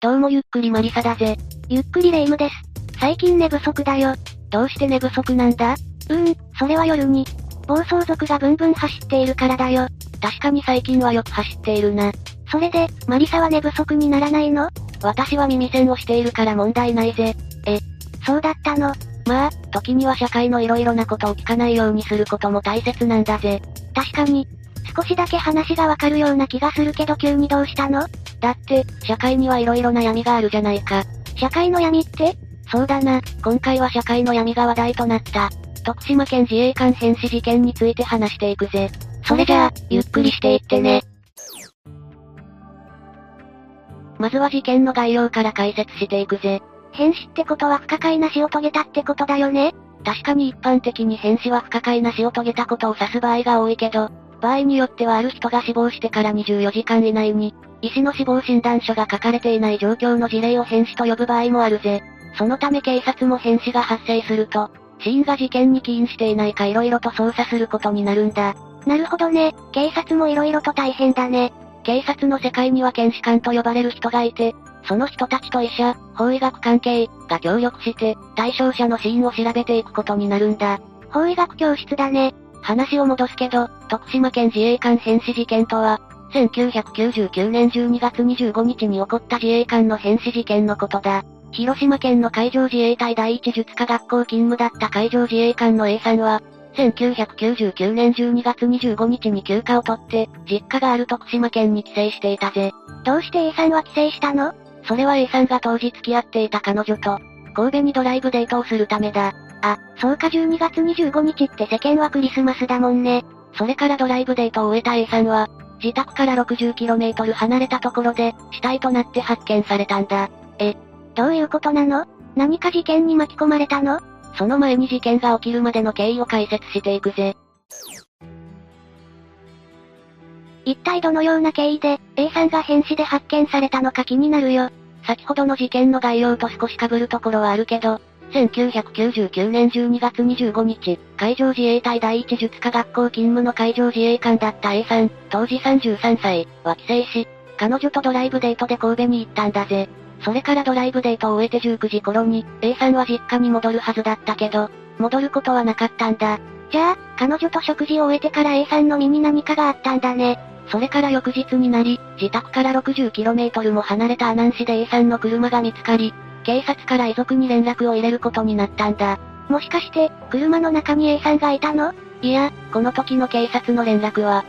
どうもゆっくりマリサだぜ。ゆっくりレ夢ムです。最近寝不足だよ。どうして寝不足なんだ？うーん、それは夜に、暴走族がブンブン走っているからだよ。確かに最近はよく走っているな。それで、マリサは寝不足にならないの？私は耳栓をしているから問題ないぜ。え、そうだったのまあ、時には社会の色々なことを聞かないようにすることも大切なんだぜ。確かに。少しだけ話がわかるような気がするけど急にどうしたの？だって、社会には色々な闇があるじゃないか。社会の闇って？そうだな、今回は社会の闇が話題となった。徳島県自衛官変死事件について話していくぜ。それじゃあ、ゆっくりしていってね。まずは事件の概要から解説していくぜ。変死ってことは不可解な死を遂げたってことだよね？確かに一般的に変死は不可解な死を遂げたことを指す場合が多いけど、場合によってはある人が死亡してから24時間以内に、医師の死亡診断書が書かれていない状況の事例を変死と呼ぶ場合もあるぜ。そのため警察も変死が発生すると、死因が事件に起因していないか色々と捜査することになるんだ。なるほどね、警察も色々と大変だね。警察の世界には検視官と呼ばれる人がいて、その人たちと医者、法医学関係が協力して、対象者の死因を調べていくことになるんだ。法医学教室だね。話を戻すけど、徳島県自衛官変死事件とは、1999年12月25日に起こった自衛官の変死事件のことだ。広島県の海上自衛隊第一術科学校勤務だった海上自衛官の A さんは、1999年12月25日に休暇を取って、実家がある徳島県に帰省していたぜ。どうして A さんは帰省したの？それは A さんが当時付き合っていた彼女と、神戸にドライブデートをするためだ。あ、そうか12月25日って世間はクリスマスだもんね。それからドライブデートを終えた A さんは、自宅から 60km 離れたところで、死体となって発見されたんだ。え、どういうことなの？何か事件に巻き込まれたの？その前に事件が起きるまでの経緯を解説していくぜ。一体どのような経緯で、A さんが変死で発見されたのか気になるよ。先ほどの事件の概要と少し被るところはあるけど、1999年12月25日、海上自衛隊第一術科学校勤務の海上自衛官だった A さん、当時33歳、は帰省し、彼女とドライブデートで神戸に行ったんだぜ。それからドライブデートを終えて19時頃に、A さんは実家に戻るはずだったけど、戻ることはなかったんだ。じゃあ、彼女と食事を終えてから A さんの身に何かがあったんだね。それから翌日になり、自宅から 60km も離れた阿南市で A さんの車が見つかり、警察から遺族に連絡を入れることになったんだ。もしかして、車の中に A さんがいたの？いや、この時の警察の連絡は、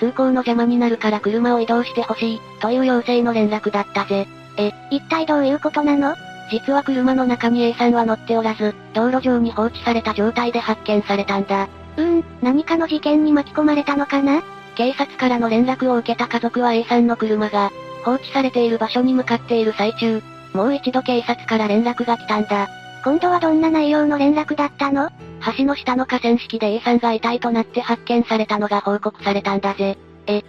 通行の邪魔になるから車を移動してほしい、という要請の連絡だったぜ。え、一体どういうことなの？実は車の中に A さんは乗っておらず、道路上に放置された状態で発見されたんだ。うーん、何かの事件に巻き込まれたのかな？警察からの連絡を受けた家族は A さんの車が、放置されている場所に向かっている最中、もう一度警察から連絡が来たんだ。今度はどんな内容の連絡だったの？橋の下の河川敷で A さんが遺体となって発見されたのが報告されたんだぜ。え、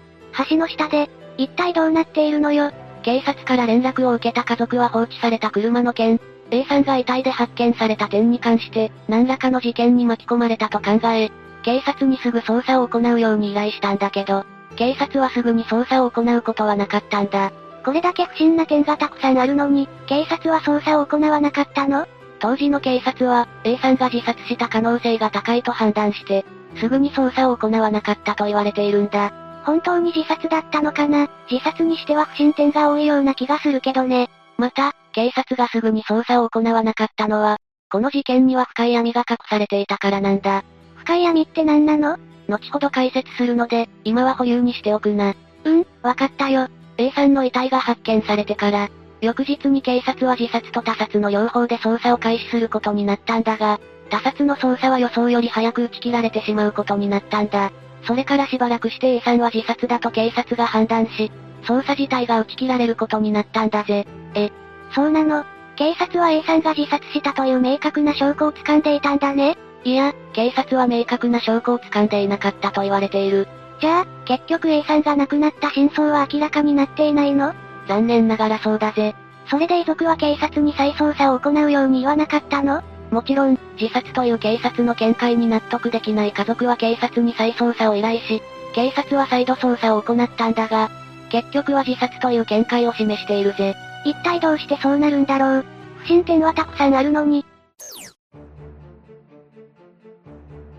橋の下で、一体どうなっているのよ？警察から連絡を受けた家族は放置された車の件、A さんが遺体で発見された点に関して、何らかの事件に巻き込まれたと考え、警察にすぐ捜査を行うように依頼したんだけど、警察はすぐに捜査を行うことはなかったんだ。これだけ不審な点がたくさんあるのに、警察は捜査を行わなかったの？当時の警察は、A さんが自殺した可能性が高いと判断して、すぐに捜査を行わなかったと言われているんだ。本当に自殺だったのかな？自殺にしては不審点が多いような気がするけどね。また、警察がすぐに捜査を行わなかったのは、この事件には深い闇が隠されていたからなんだ。深い闇って何なの？後ほど解説するので、今は保留にしておくな。うん、わかったよ。A さんの遺体が発見されてから、翌日に警察は自殺と他殺の両方で捜査を開始することになったんだが、他殺の捜査は予想より早く打ち切られてしまうことになったんだ。それからしばらくして A さんは自殺だと警察が判断し、捜査自体が打ち切られることになったんだぜ。え、そうなの？警察は A さんが自殺したという明確な証拠を掴んでいたんだねいや、警察は明確な証拠を掴んでいなかったと言われている。じゃあ、結局 A さんが亡くなった真相は明らかになっていないの？残念ながらそうだぜ。それで遺族は警察に再捜査を行うように言わなかったの？もちろん、自殺という警察の見解に納得できない家族は警察に再捜査を依頼し、警察は再度捜査を行ったんだが、結局は自殺という見解を示しているぜ。一体どうしてそうなるんだろう？不審点はたくさんあるのに。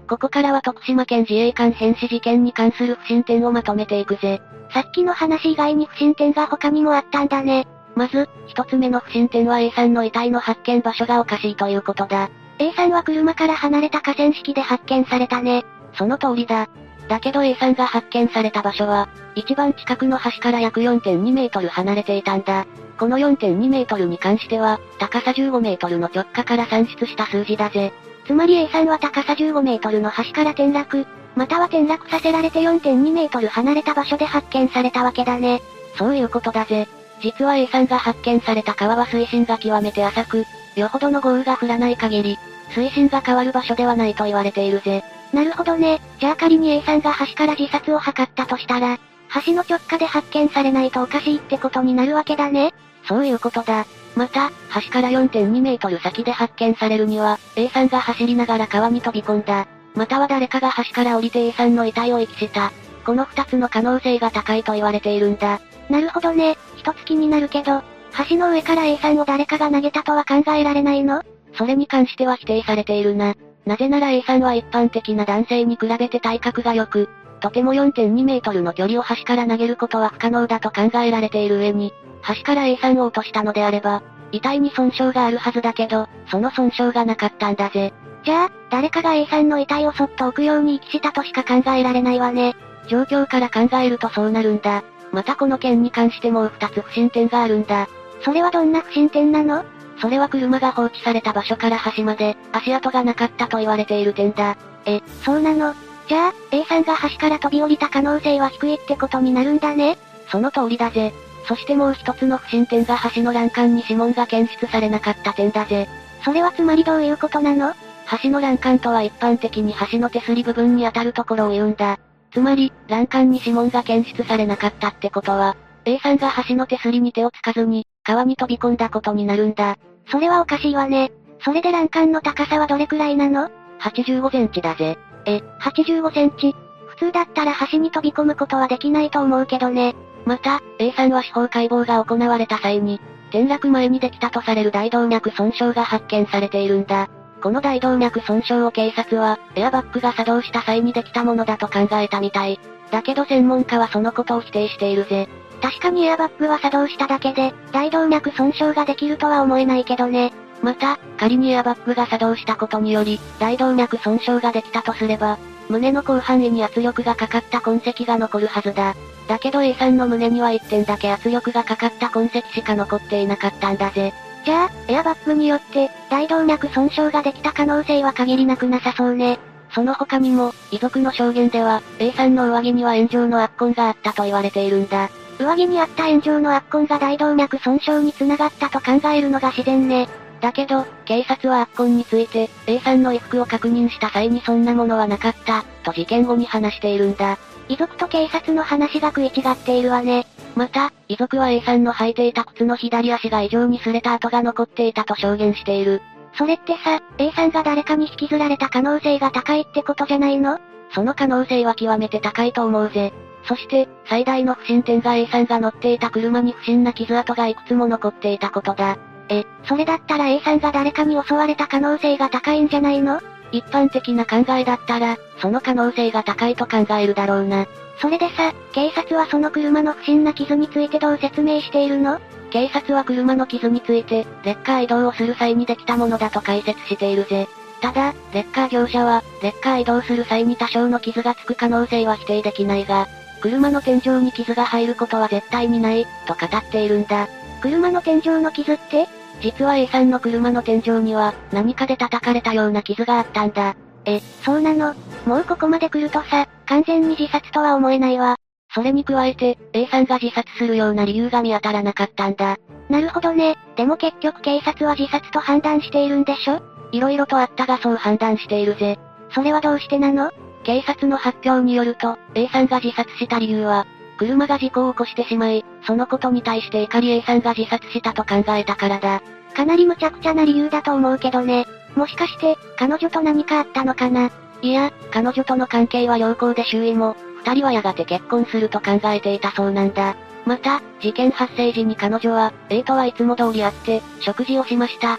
ここからは徳島県自衛官変死事件に関する不審点をまとめていくぜ。さっきの話以外に不審点が他にもあったんだね。まず、一つ目の不審点は A さんの遺体の発見場所がおかしいということだ。A さんは車から離れた河川敷で発見されたね。その通りだ。だけど A さんが発見された場所は、一番近くの橋から約4.2メートル離れていたんだ。この4.2メートルに関しては、高さ15メートルの直下から算出した数字だぜ。つまり A さんは高さ15メートルの橋から転落、または転落させられて4.2メートル離れた場所で発見されたわけだね。そういうことだぜ。実は A さんが発見された川は水深が極めて浅く、よほどの豪雨が降らない限り、水深が変わる場所ではないと言われているぜ。なるほどね。じゃあ仮に A さんが橋から自殺を図ったとしたら、橋の直下で発見されないとおかしいってことになるわけだね。そういうことだ。また、橋から4.2メートル先で発見されるには、A さんが走りながら川に飛び込んだ。または誰かが橋から降りて A さんの遺体を遺棄した。この二つの可能性が高いと言われているんだ。なるほどね。一つ気になるけど、橋の上から A さんを誰かが投げたとは考えられないの？それに関しては否定されているな。なぜなら A さんは一般的な男性に比べて体格が良く、とても4.2メートルの距離を橋から投げることは不可能だと考えられている上に、橋から A さんを落としたのであれば、遺体に損傷があるはずだけど、その損傷がなかったんだぜ。じゃあ、誰かが A さんの遺体をそっと置くように遺棄したとしか考えられないわね。状況から考えるとそうなるんだ。またこの件に関してもう二つ不審点があるんだ。それはどんな不審点なの？それは車が放置された場所から橋まで、足跡がなかったと言われている点だ。え、そうなの？じゃあ、A さんが橋から飛び降りた可能性は低いってことになるんだねその通りだぜ。そしてもう一つの不審点が橋の欄干に指紋が検出されなかった点だぜ。それはつまりどういうことなの？橋の欄干とは一般的に橋の手すり部分に当たるところを言うんだ。つまり、欄干に指紋が検出されなかったってことは、A さんが橋の手すりに手をつかずに、川に飛び込んだことになるんだ。それはおかしいわね。それで欄干の高さはどれくらいなの ?85 センチだぜ。え、85センチ普通だったら橋に飛び込むことはできないと思うけどね。また、A さんは司法解剖が行われた際に、転落前にできたとされる大動脈損傷が発見されているんだ。この大動脈損傷を警察は、エアバッグが作動した際にできたものだと考えたみたい。だけど専門家はそのことを否定しているぜ。確かにエアバッグは作動しただけで、大動脈損傷ができるとは思えないけどね。また、仮にエアバッグが作動したことにより、大動脈損傷ができたとすれば、胸の広範囲に圧力がかかった痕跡が残るはずだ。だけど A さんの胸には1点だけ圧力がかかった痕跡しか残っていなかったんだぜ。じゃあ、エアバッグによって、大動脈損傷ができた可能性は限りなくなさそうね。その他にも、遺族の証言では、A さんの上着には炎上の圧痕があったと言われているんだ。上着にあった炎上の圧痕が大動脈損傷につながったと考えるのが自然ね。だけど、警察は圧痕について、A さんの衣服を確認した際にそんなものはなかった、と事件後に話しているんだ。遺族と警察の話が食い違っているわね。また、遺族は A さんの履いていた靴の左足が異常に擦れた跡が残っていたと証言している。それってさ、A さんが誰かに引きずられた可能性が高いってことじゃないの？その可能性は極めて高いと思うぜ。そして、最大の不審点が A さんが乗っていた車に不審な傷跡がいくつも残っていたことだ。え、それだったら A さんが誰かに襲われた可能性が高いんじゃないの？一般的な考えだったら、その可能性が高いと考えるだろうな。それでさ、警察はその車の不審な傷についてどう説明しているの？警察は車の傷について、レッカー移動をする際にできたものだと解説しているぜ。ただ、レッカー業者は、レッカー移動する際に多少の傷がつく可能性は否定できないが、車の天井に傷が入ることは絶対にない、と語っているんだ。車の天井の傷って？実は A さんの車の天井には、何かで叩かれたような傷があったんだ。え、そうなの？もうここまで来るとさ、完全に自殺とは思えないわ。それに加えて、A さんが自殺するような理由が見当たらなかったんだ。なるほどね。でも結局警察は自殺と判断しているんでしょ？色々とあったがそう判断しているぜ。それはどうしてなの？警察の発表によると、A さんが自殺した理由は、車が事故を起こしてしまい、そのことに対して怒り A さんが自殺したと考えたからだ。かなり無茶苦茶な理由だと思うけどね。もしかして、彼女と何かあったのかな？いや、彼女との関係は良好で周囲も、二人はやがて結婚すると考えていたそうなんだ。また、事件発生時に彼女は、A とはいつも通り会って、食事をしました。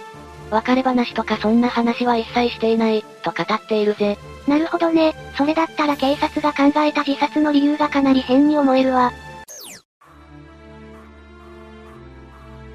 別れ話とかそんな話は一切していない、と語っているぜ。なるほどね。それだったら警察が考えた自殺の理由がかなり変に思えるわ。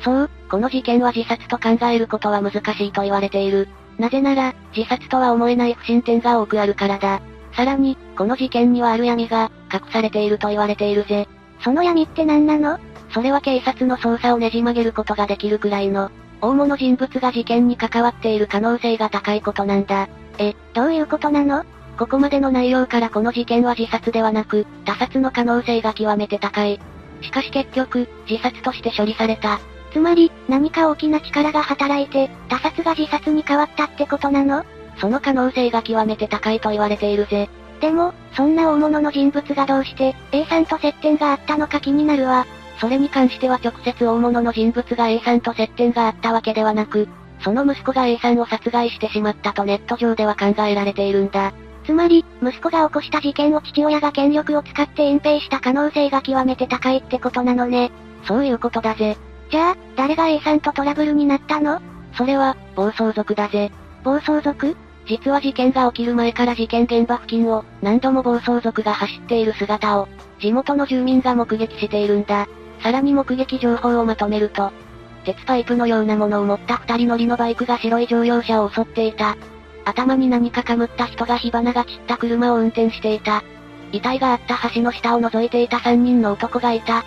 そう、この事件は自殺と考えることは難しいと言われている。なぜなら、自殺とは思えない不審点が多くあるからだ。さらに、この事件にはある闇が、隠されていると言われているぜ。その闇って何なの？それは警察の捜査をねじ曲げることができるくらいの、大物人物が事件に関わっている可能性が高いことなんだ。え、どういうことなの？ここまでの内容からこの事件は自殺ではなく、他殺の可能性が極めて高い。しかし結局、自殺として処理された。つまり、何か大きな力が働いて、他殺が自殺に変わったってことなの？その可能性が極めて高いと言われているぜ。でも、そんな大物の人物がどうして、A さんと接点があったのか気になるわ。それに関しては直接大物の人物が A さんと接点があったわけではなく、その息子が A さんを殺害してしまったとネット上では考えられているんだ。つまり、息子が起こした事件を父親が権力を使って隠蔽した可能性が極めて高いってことなのね。そういうことだぜ。じゃあ、誰が A さんとトラブルになったの？それは、暴走族だぜ。暴走族？実は事件が起きる前から事件現場付近を、何度も暴走族が走っている姿を、地元の住民が目撃しているんだ。さらに目撃情報をまとめると、鉄パイプのようなものを持った二人乗りのバイクが白い乗用車を襲っていた。頭に何かかむった人が火花が散った車を運転していた。遺体があった橋の下を覗いていた三人の男がいた。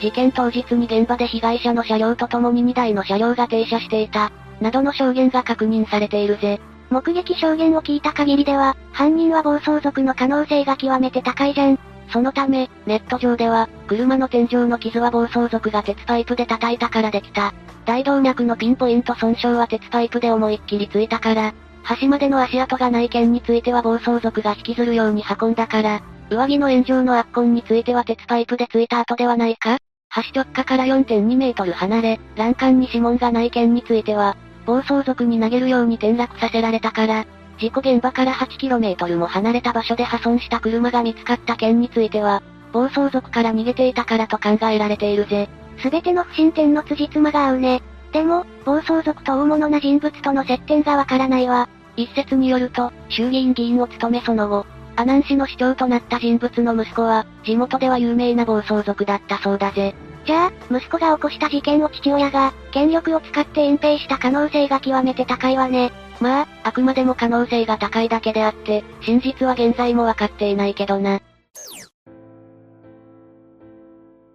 事件当日に現場で被害者の車両と共に2台の車両が停車していた。などの証言が確認されているぜ。目撃証言を聞いた限りでは、犯人は暴走族の可能性が極めて高いじゃん。そのため、ネット上では、車の天井の傷は暴走族が鉄パイプで叩いたからできた。大動脈のピンポイント損傷は鉄パイプで思いっきりついたから、橋までの足跡がない件については暴走族が引きずるように運んだから、上着の炎上の圧痕については鉄パイプでついた後ではないか橋直下から4.2メートル離れ、欄干に指紋がない件については、暴走族に投げるように転落させられたから、事故現場から 8km も離れた場所で破損した車が見つかった件については、暴走族から逃げていたからと考えられているぜ。すべての不審点の辻褄が合うね。でも、暴走族と大物な人物との接点がわからないわ。一説によると、衆議院議員を務めその後、阿南市の市長となった人物の息子は、地元では有名な暴走族だったそうだぜ。じゃあ、息子が起こした事件を父親が、権力を使って隠蔽した可能性が極めて高いわね。まあ、あくまでも可能性が高いだけであって、真実は現在もわかっていないけどな。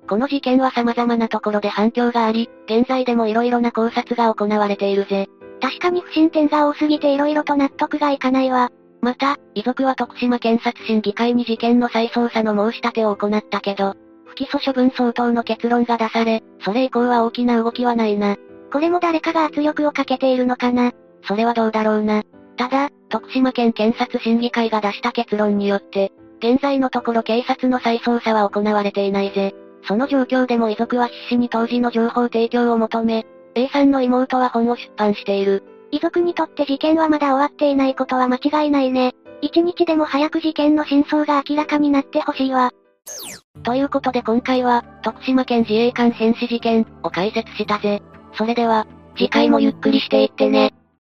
この事件は様々なところで反響があり、現在でも色々な考察が行われているぜ。確かに不審点が多すぎて色々と納得がいかないわ。また、遺族は徳島検察審議会に事件の再捜査の申し立てを行ったけど、不起訴処分相当の結論が出され、それ以降は大きな動きはないな。これも誰かが圧力をかけているのかな？それはどうだろうな。ただ、徳島県検察審議会が出した結論によって、現在のところ警察の再捜査は行われていないぜ。その状況でも遺族は必死に当時の情報提供を求め、A さんの妹は本を出版している。遺族にとって事件はまだ終わっていないことは間違いないね。一日でも早く事件の真相が明らかになってほしいわ。ということで今回は、徳島県自衛官変死事件を解説したぜ。それでは、次回もゆっくりしていってね。